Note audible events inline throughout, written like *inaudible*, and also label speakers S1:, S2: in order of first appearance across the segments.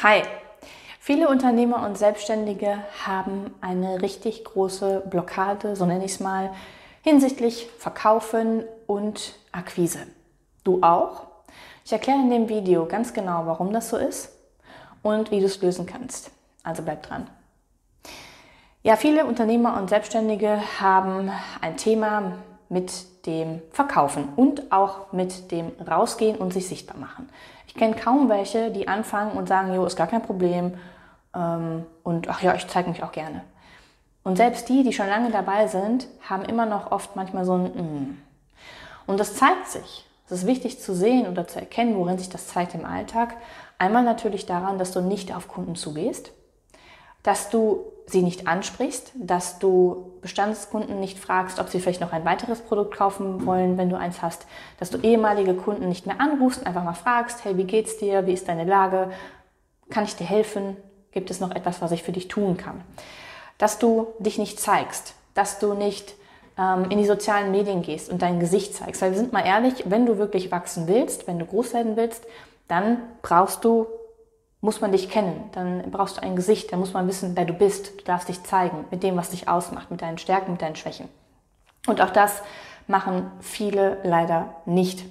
S1: Hi! Viele Unternehmer und Selbstständige haben eine richtig große Blockade, so nenne ich es mal, hinsichtlich Verkaufen und Akquise. Du auch? Ich erkläre in dem Video ganz genau, warum das so ist und wie du es lösen kannst. Also bleib dran. Ja, viele Unternehmer und Selbstständige haben ein Thema mit dem Verkaufen und auch mit dem Rausgehen und sich sichtbar machen. Ich kenne kaum welche, die anfangen und sagen, jo, ist gar kein Problem ähm, und ach ja, ich zeige mich auch gerne. Und selbst die, die schon lange dabei sind, haben immer noch oft manchmal so ein mm. Und das zeigt sich. Es ist wichtig zu sehen oder zu erkennen, worin sich das zeigt im Alltag. Einmal natürlich daran, dass du nicht auf Kunden zugehst, dass du sie nicht ansprichst, dass du Bestandskunden nicht fragst, ob sie vielleicht noch ein weiteres Produkt kaufen wollen, wenn du eins hast, dass du ehemalige Kunden nicht mehr anrufst, einfach mal fragst, hey, wie geht's dir, wie ist deine Lage, kann ich dir helfen, gibt es noch etwas, was ich für dich tun kann, dass du dich nicht zeigst, dass du nicht ähm, in die sozialen Medien gehst und dein Gesicht zeigst, weil wir sind mal ehrlich, wenn du wirklich wachsen willst, wenn du groß werden willst, dann brauchst du muss man dich kennen, dann brauchst du ein Gesicht, dann muss man wissen, wer du bist. Du darfst dich zeigen mit dem, was dich ausmacht, mit deinen Stärken, mit deinen Schwächen. Und auch das machen viele leider nicht.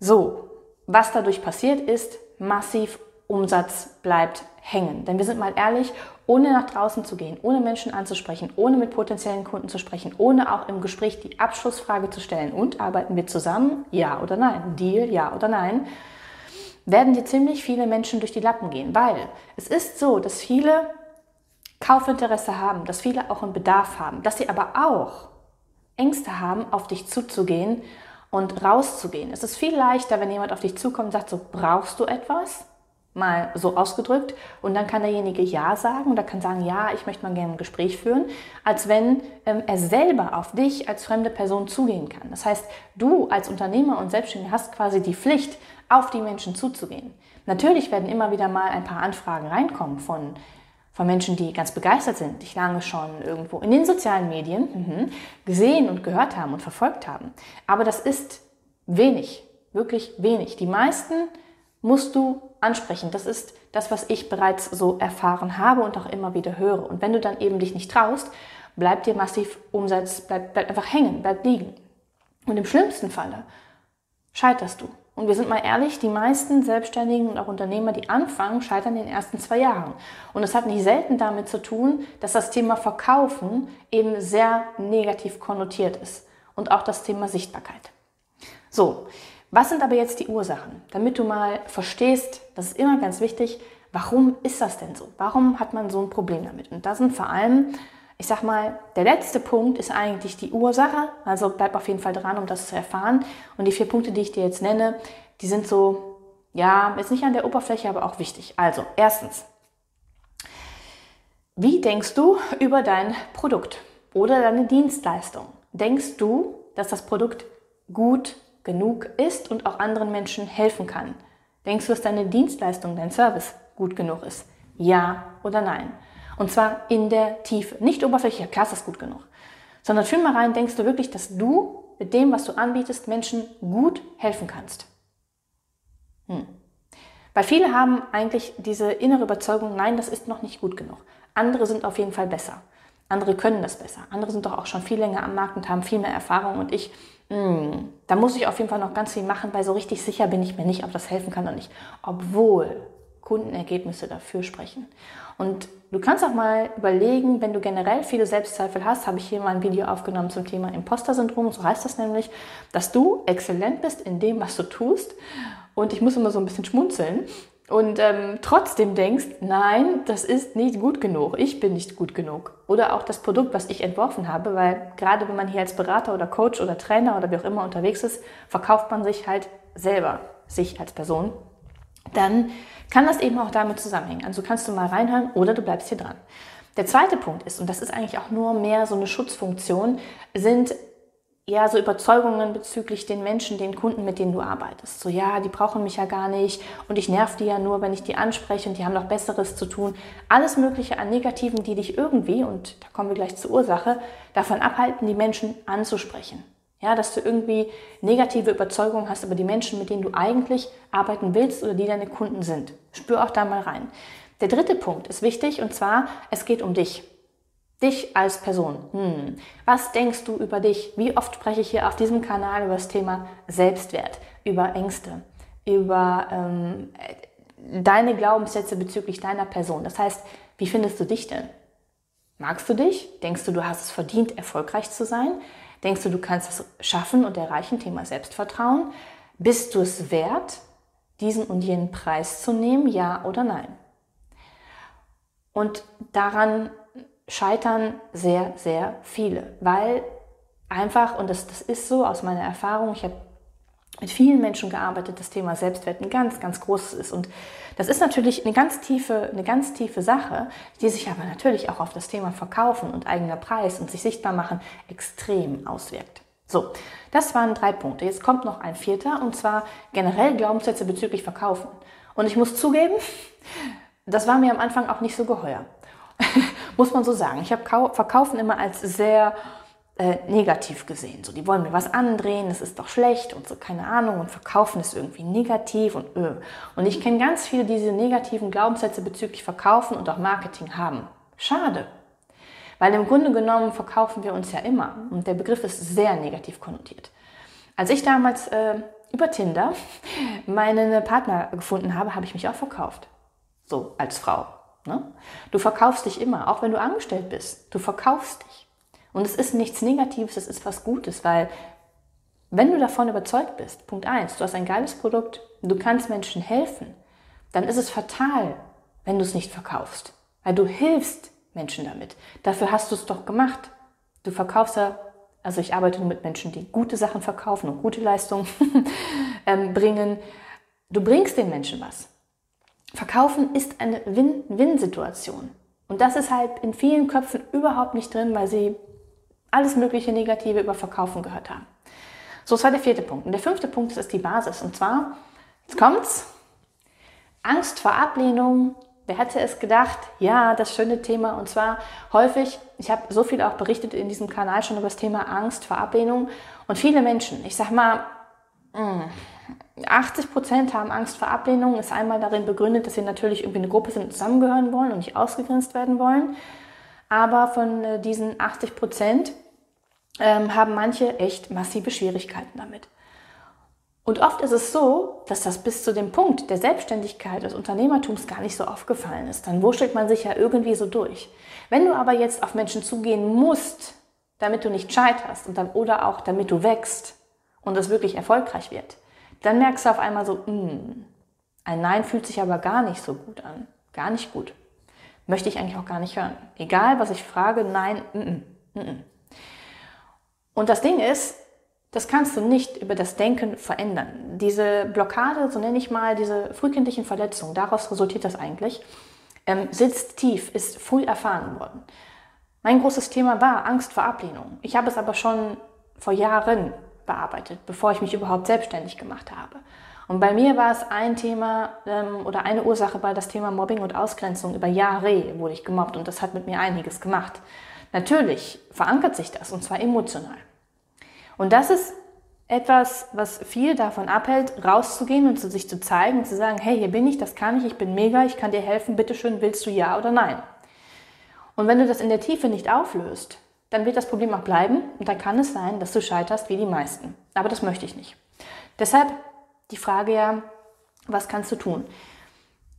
S1: So, was dadurch passiert ist, massiv Umsatz bleibt hängen. Denn wir sind mal ehrlich, ohne nach draußen zu gehen, ohne Menschen anzusprechen, ohne mit potenziellen Kunden zu sprechen, ohne auch im Gespräch die Abschlussfrage zu stellen und arbeiten wir zusammen, ja oder nein, Deal, ja oder nein, werden dir ziemlich viele Menschen durch die Lappen gehen, weil es ist so, dass viele Kaufinteresse haben, dass viele auch einen Bedarf haben, dass sie aber auch Ängste haben, auf dich zuzugehen und rauszugehen. Es ist viel leichter, wenn jemand auf dich zukommt und sagt, so brauchst du etwas? Mal so ausgedrückt. Und dann kann derjenige Ja sagen oder kann sagen, ja, ich möchte mal gerne ein Gespräch führen, als wenn ähm, er selber auf dich als fremde Person zugehen kann. Das heißt, du als Unternehmer und Selbstständiger hast quasi die Pflicht, auf die Menschen zuzugehen. Natürlich werden immer wieder mal ein paar Anfragen reinkommen von, von Menschen, die ganz begeistert sind, dich lange schon irgendwo in den sozialen Medien mhm, gesehen und gehört haben und verfolgt haben. Aber das ist wenig, wirklich wenig. Die meisten musst du ansprechen. Das ist das, was ich bereits so erfahren habe und auch immer wieder höre. Und wenn du dann eben dich nicht traust, bleibt dir massiv Umsatz, bleibt, bleibt einfach hängen, bleibt liegen. Und im schlimmsten Falle scheiterst du. Und wir sind mal ehrlich, die meisten Selbstständigen und auch Unternehmer, die anfangen, scheitern in den ersten zwei Jahren. Und es hat nicht selten damit zu tun, dass das Thema Verkaufen eben sehr negativ konnotiert ist. Und auch das Thema Sichtbarkeit. So, was sind aber jetzt die Ursachen? Damit du mal verstehst, das ist immer ganz wichtig, warum ist das denn so? Warum hat man so ein Problem damit? Und da sind vor allem ich sag mal, der letzte Punkt ist eigentlich die Ursache. Also bleib auf jeden Fall dran, um das zu erfahren. Und die vier Punkte, die ich dir jetzt nenne, die sind so, ja, jetzt nicht an der Oberfläche, aber auch wichtig. Also, erstens, wie denkst du über dein Produkt oder deine Dienstleistung? Denkst du, dass das Produkt gut genug ist und auch anderen Menschen helfen kann? Denkst du, dass deine Dienstleistung, dein Service gut genug ist? Ja oder nein? Und zwar in der Tiefe. Nicht oberflächlich, ja klar ist das gut genug. Sondern fühl mal rein, denkst du wirklich, dass du mit dem, was du anbietest, Menschen gut helfen kannst. Hm. Weil viele haben eigentlich diese innere Überzeugung, nein, das ist noch nicht gut genug. Andere sind auf jeden Fall besser. Andere können das besser. Andere sind doch auch schon viel länger am Markt und haben viel mehr Erfahrung. Und ich, hm, da muss ich auf jeden Fall noch ganz viel machen, weil so richtig sicher bin ich mir nicht, ob das helfen kann oder nicht. Obwohl Kundenergebnisse dafür sprechen. Und du kannst auch mal überlegen, wenn du generell viele Selbstzweifel hast, habe ich hier mal ein Video aufgenommen zum Thema Imposter-Syndrom, so heißt das nämlich, dass du exzellent bist in dem, was du tust. Und ich muss immer so ein bisschen schmunzeln und ähm, trotzdem denkst, nein, das ist nicht gut genug, ich bin nicht gut genug. Oder auch das Produkt, was ich entworfen habe, weil gerade wenn man hier als Berater oder Coach oder Trainer oder wie auch immer unterwegs ist, verkauft man sich halt selber, sich als Person dann kann das eben auch damit zusammenhängen. Also kannst du mal reinhören oder du bleibst hier dran. Der zweite Punkt ist, und das ist eigentlich auch nur mehr so eine Schutzfunktion, sind ja so Überzeugungen bezüglich den Menschen, den Kunden, mit denen du arbeitest. So, ja, die brauchen mich ja gar nicht und ich nerv die ja nur, wenn ich die anspreche und die haben noch Besseres zu tun. Alles Mögliche an Negativen, die dich irgendwie, und da kommen wir gleich zur Ursache, davon abhalten, die Menschen anzusprechen. Ja, dass du irgendwie negative Überzeugungen hast über die Menschen, mit denen du eigentlich arbeiten willst oder die deine Kunden sind. Spür auch da mal rein. Der dritte Punkt ist wichtig und zwar, es geht um dich. Dich als Person. Hm. Was denkst du über dich? Wie oft spreche ich hier auf diesem Kanal über das Thema Selbstwert, über Ängste, über ähm, deine Glaubenssätze bezüglich deiner Person? Das heißt, wie findest du dich denn? Magst du dich? Denkst du, du hast es verdient, erfolgreich zu sein? Denkst du, du kannst es schaffen und erreichen? Thema Selbstvertrauen. Bist du es wert, diesen und jenen Preis zu nehmen? Ja oder nein? Und daran scheitern sehr, sehr viele, weil einfach, und das, das ist so aus meiner Erfahrung, ich habe mit vielen Menschen gearbeitet, das Thema Selbstwert ein ganz, ganz großes ist. Und das ist natürlich eine ganz tiefe, eine ganz tiefe Sache, die sich aber natürlich auch auf das Thema Verkaufen und eigener Preis und sich sichtbar machen extrem auswirkt. So, das waren drei Punkte. Jetzt kommt noch ein vierter und zwar generell Glaubenssätze bezüglich Verkaufen. Und ich muss zugeben, das war mir am Anfang auch nicht so geheuer. Muss man so sagen. Ich habe Verkaufen immer als sehr äh, negativ gesehen. So, die wollen mir was andrehen, das ist doch schlecht und so, keine Ahnung, und verkaufen ist irgendwie negativ und öh. Und ich kenne ganz viele, die diese negativen Glaubenssätze bezüglich Verkaufen und auch Marketing haben. Schade. Weil im Grunde genommen verkaufen wir uns ja immer und der Begriff ist sehr negativ konnotiert. Als ich damals äh, über Tinder *laughs* meinen Partner gefunden habe, habe ich mich auch verkauft. So als Frau. Ne? Du verkaufst dich immer, auch wenn du angestellt bist. Du verkaufst dich. Und es ist nichts Negatives, es ist was Gutes, weil wenn du davon überzeugt bist, Punkt eins, du hast ein geiles Produkt, du kannst Menschen helfen, dann ist es fatal, wenn du es nicht verkaufst, weil du hilfst Menschen damit. Dafür hast du es doch gemacht. Du verkaufst ja, also ich arbeite nur mit Menschen, die gute Sachen verkaufen und gute Leistungen *laughs* ähm, bringen. Du bringst den Menschen was. Verkaufen ist eine Win-Win-Situation. Und das ist halt in vielen Köpfen überhaupt nicht drin, weil sie alles mögliche Negative über Verkaufen gehört haben. So, das war der vierte Punkt. Und der fünfte Punkt ist die Basis. Und zwar, jetzt kommt's, Angst vor Ablehnung. Wer hätte es gedacht? Ja, das schöne Thema. Und zwar häufig, ich habe so viel auch berichtet in diesem Kanal schon über das Thema Angst vor Ablehnung. Und viele Menschen, ich sag mal, 80 hm, Prozent haben Angst vor Ablehnung, ist einmal darin begründet, dass sie natürlich irgendwie eine Gruppe sind, zusammengehören wollen und nicht ausgegrenzt werden wollen. Aber von äh, diesen 80 Prozent ähm, haben manche echt massive Schwierigkeiten damit. Und oft ist es so, dass das bis zu dem Punkt der Selbstständigkeit, des Unternehmertums gar nicht so aufgefallen ist. Dann wurschtelt man sich ja irgendwie so durch. Wenn du aber jetzt auf Menschen zugehen musst, damit du nicht scheiterst und dann, oder auch damit du wächst und es wirklich erfolgreich wird, dann merkst du auf einmal so, mh, hm, ein Nein fühlt sich aber gar nicht so gut an. Gar nicht gut. Möchte ich eigentlich auch gar nicht hören. Egal, was ich frage, nein, mm, mm, mm. Und das Ding ist, das kannst du nicht über das Denken verändern. Diese Blockade, so nenne ich mal, diese frühkindlichen Verletzungen, daraus resultiert das eigentlich, ähm, sitzt tief, ist früh erfahren worden. Mein großes Thema war Angst vor Ablehnung. Ich habe es aber schon vor Jahren bearbeitet, bevor ich mich überhaupt selbstständig gemacht habe. Und bei mir war es ein Thema ähm, oder eine Ursache war das Thema Mobbing und Ausgrenzung. Über Jahre wurde ich gemobbt und das hat mit mir einiges gemacht. Natürlich verankert sich das und zwar emotional. Und das ist etwas, was viel davon abhält, rauszugehen und zu sich zu zeigen und zu sagen, hey, hier bin ich, das kann ich, ich bin mega, ich kann dir helfen, bitteschön, willst du ja oder nein? Und wenn du das in der Tiefe nicht auflöst, dann wird das Problem auch bleiben und dann kann es sein, dass du scheiterst wie die meisten. Aber das möchte ich nicht. Deshalb die Frage ja, was kannst du tun?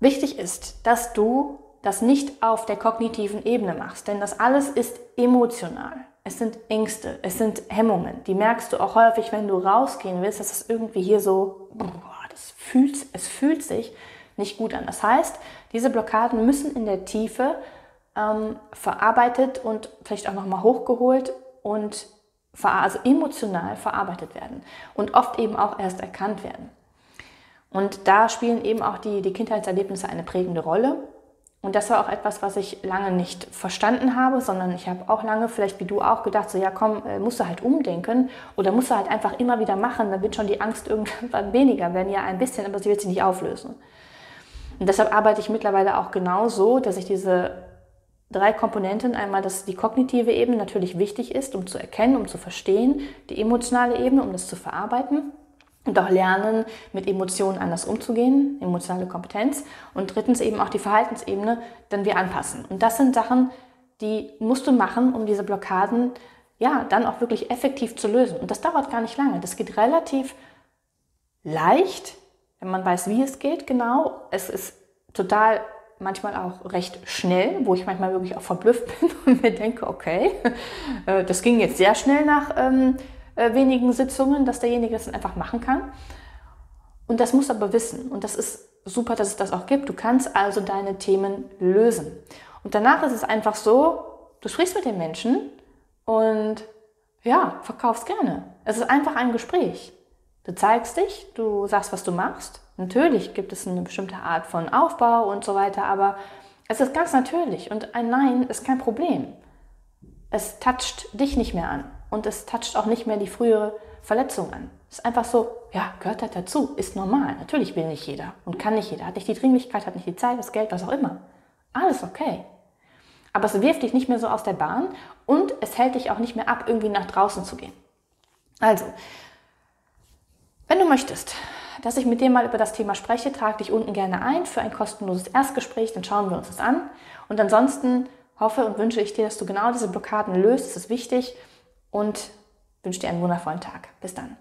S1: Wichtig ist, dass du das nicht auf der kognitiven Ebene machst, denn das alles ist emotional. Es sind Ängste, es sind Hemmungen. Die merkst du auch häufig, wenn du rausgehen willst, dass es irgendwie hier so, boah, das fühlt, es fühlt sich nicht gut an. Das heißt, diese Blockaden müssen in der Tiefe ähm, verarbeitet und vielleicht auch nochmal hochgeholt und also emotional verarbeitet werden und oft eben auch erst erkannt werden. Und da spielen eben auch die, die Kindheitserlebnisse eine prägende Rolle. Und das war auch etwas, was ich lange nicht verstanden habe, sondern ich habe auch lange, vielleicht wie du auch, gedacht, so ja komm, äh, musst du halt umdenken oder musst du halt einfach immer wieder machen, dann wird schon die Angst *laughs* irgendwann weniger werden, ja ein bisschen, aber sie wird sich nicht auflösen. Und deshalb arbeite ich mittlerweile auch genau so, dass ich diese drei Komponenten. Einmal, dass die kognitive Ebene natürlich wichtig ist, um zu erkennen, um zu verstehen, die emotionale Ebene, um das zu verarbeiten und auch lernen, mit Emotionen anders umzugehen, emotionale Kompetenz. Und drittens eben auch die Verhaltensebene, dann wir anpassen. Und das sind Sachen, die musst du machen, um diese Blockaden ja dann auch wirklich effektiv zu lösen. Und das dauert gar nicht lange. Das geht relativ leicht, wenn man weiß, wie es geht, genau. Es ist total manchmal auch recht schnell, wo ich manchmal wirklich auch verblüfft *laughs* bin und mir denke, okay, äh, das ging jetzt sehr schnell nach ähm, äh, wenigen Sitzungen, dass derjenige das dann einfach machen kann. Und das muss aber wissen. Und das ist super, dass es das auch gibt. Du kannst also deine Themen lösen. Und danach ist es einfach so, du sprichst mit den Menschen und ja, verkaufst gerne. Es ist einfach ein Gespräch. Du zeigst dich, du sagst, was du machst. Natürlich gibt es eine bestimmte Art von Aufbau und so weiter, aber es ist ganz natürlich und ein Nein ist kein Problem. Es toucht dich nicht mehr an und es toucht auch nicht mehr die frühere Verletzung an. Es ist einfach so, ja, gehört halt dazu, ist normal. Natürlich will nicht jeder und kann nicht jeder, hat nicht die Dringlichkeit, hat nicht die Zeit, das Geld, was auch immer. Alles okay. Aber es wirft dich nicht mehr so aus der Bahn und es hält dich auch nicht mehr ab, irgendwie nach draußen zu gehen. Also, wenn du möchtest, dass ich mit dir mal über das Thema spreche, trag dich unten gerne ein für ein kostenloses Erstgespräch, dann schauen wir uns das an. Und ansonsten hoffe und wünsche ich dir, dass du genau diese Blockaden löst, das ist wichtig und wünsche dir einen wundervollen Tag. Bis dann.